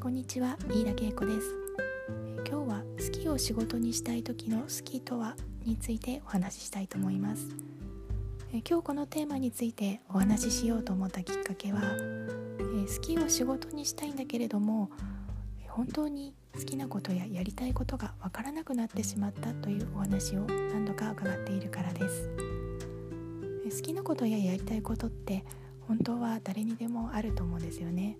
こんにちは飯田恵子です。今日は好きを仕事にしたい時の好きとはについてお話ししたいと思います。今日このテーマについてお話ししようと思ったきっかけは好きを仕事にしたいんだけれども本当に好きなことややりたいことがわからなくなってしまったというお話を何度か伺っているからです。好きなことややりたいことって本当は誰にでもあると思うんですよね。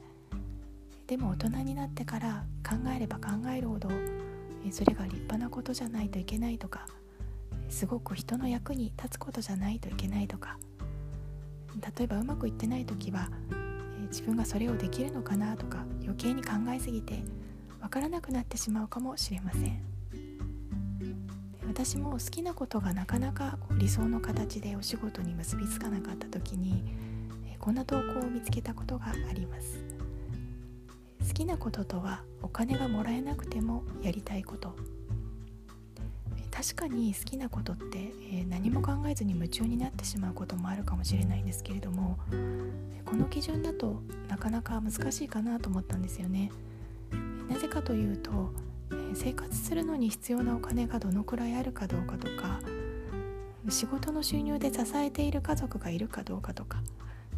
でも大人になってから考えれば考えるほどそれが立派なことじゃないといけないとかすごく人の役に立つことじゃないといけないとか例えばうまくいってない時は自分がそれをできるのかなとか余計に考えすぎて分からなくなってしまうかもしれません。私も好きなことがなかなか理想の形でお仕事に結びつかなかった時にこんな投稿を見つけたことがあります。きなこととはお金がもらえなくてもやりたいこと。確かに好きなことって、え何も考えずに夢中になってしまうこともあるかもしれないんですけれどもこの基準だとなかなか難しいかなと思ったんですよね。なぜかというとえ生活するのに必要なお金がどのくらいあるかどうかとか仕事の収入で支えている家族がいるかどうかとか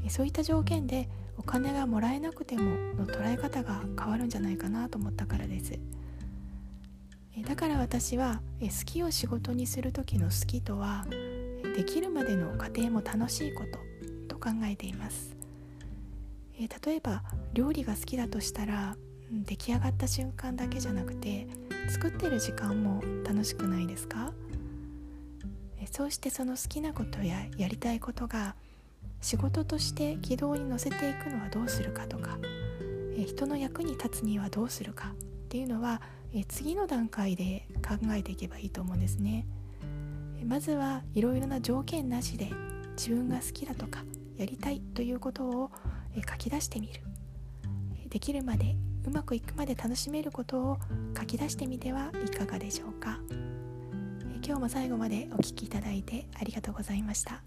そういった条件でお金がもらえなくてもの捉え方が変わるんじゃないかなと思ったからです。だから私は好きを仕事にする時の好きとはできるまでの過程も楽しいことと考えています。例えば料理が好きだとしたら出来上がった瞬間だけじゃなくて作ってる時間も楽しくないですか？そうしてその好きなことややりたいことが仕事として軌道に乗せていくのはどうするかとか、え人の役に立つにはどうするかっていうのは、え次の段階で考えていけばいいと思うんですね。まずはいろいろな条件なしで自分が好きだとかやりたいということを、書き出してみる。できるまでうまくいくまで楽しめることを書き出してみてはいかがでしょうか。今日も最後までお聴きいただいてありがとうございました。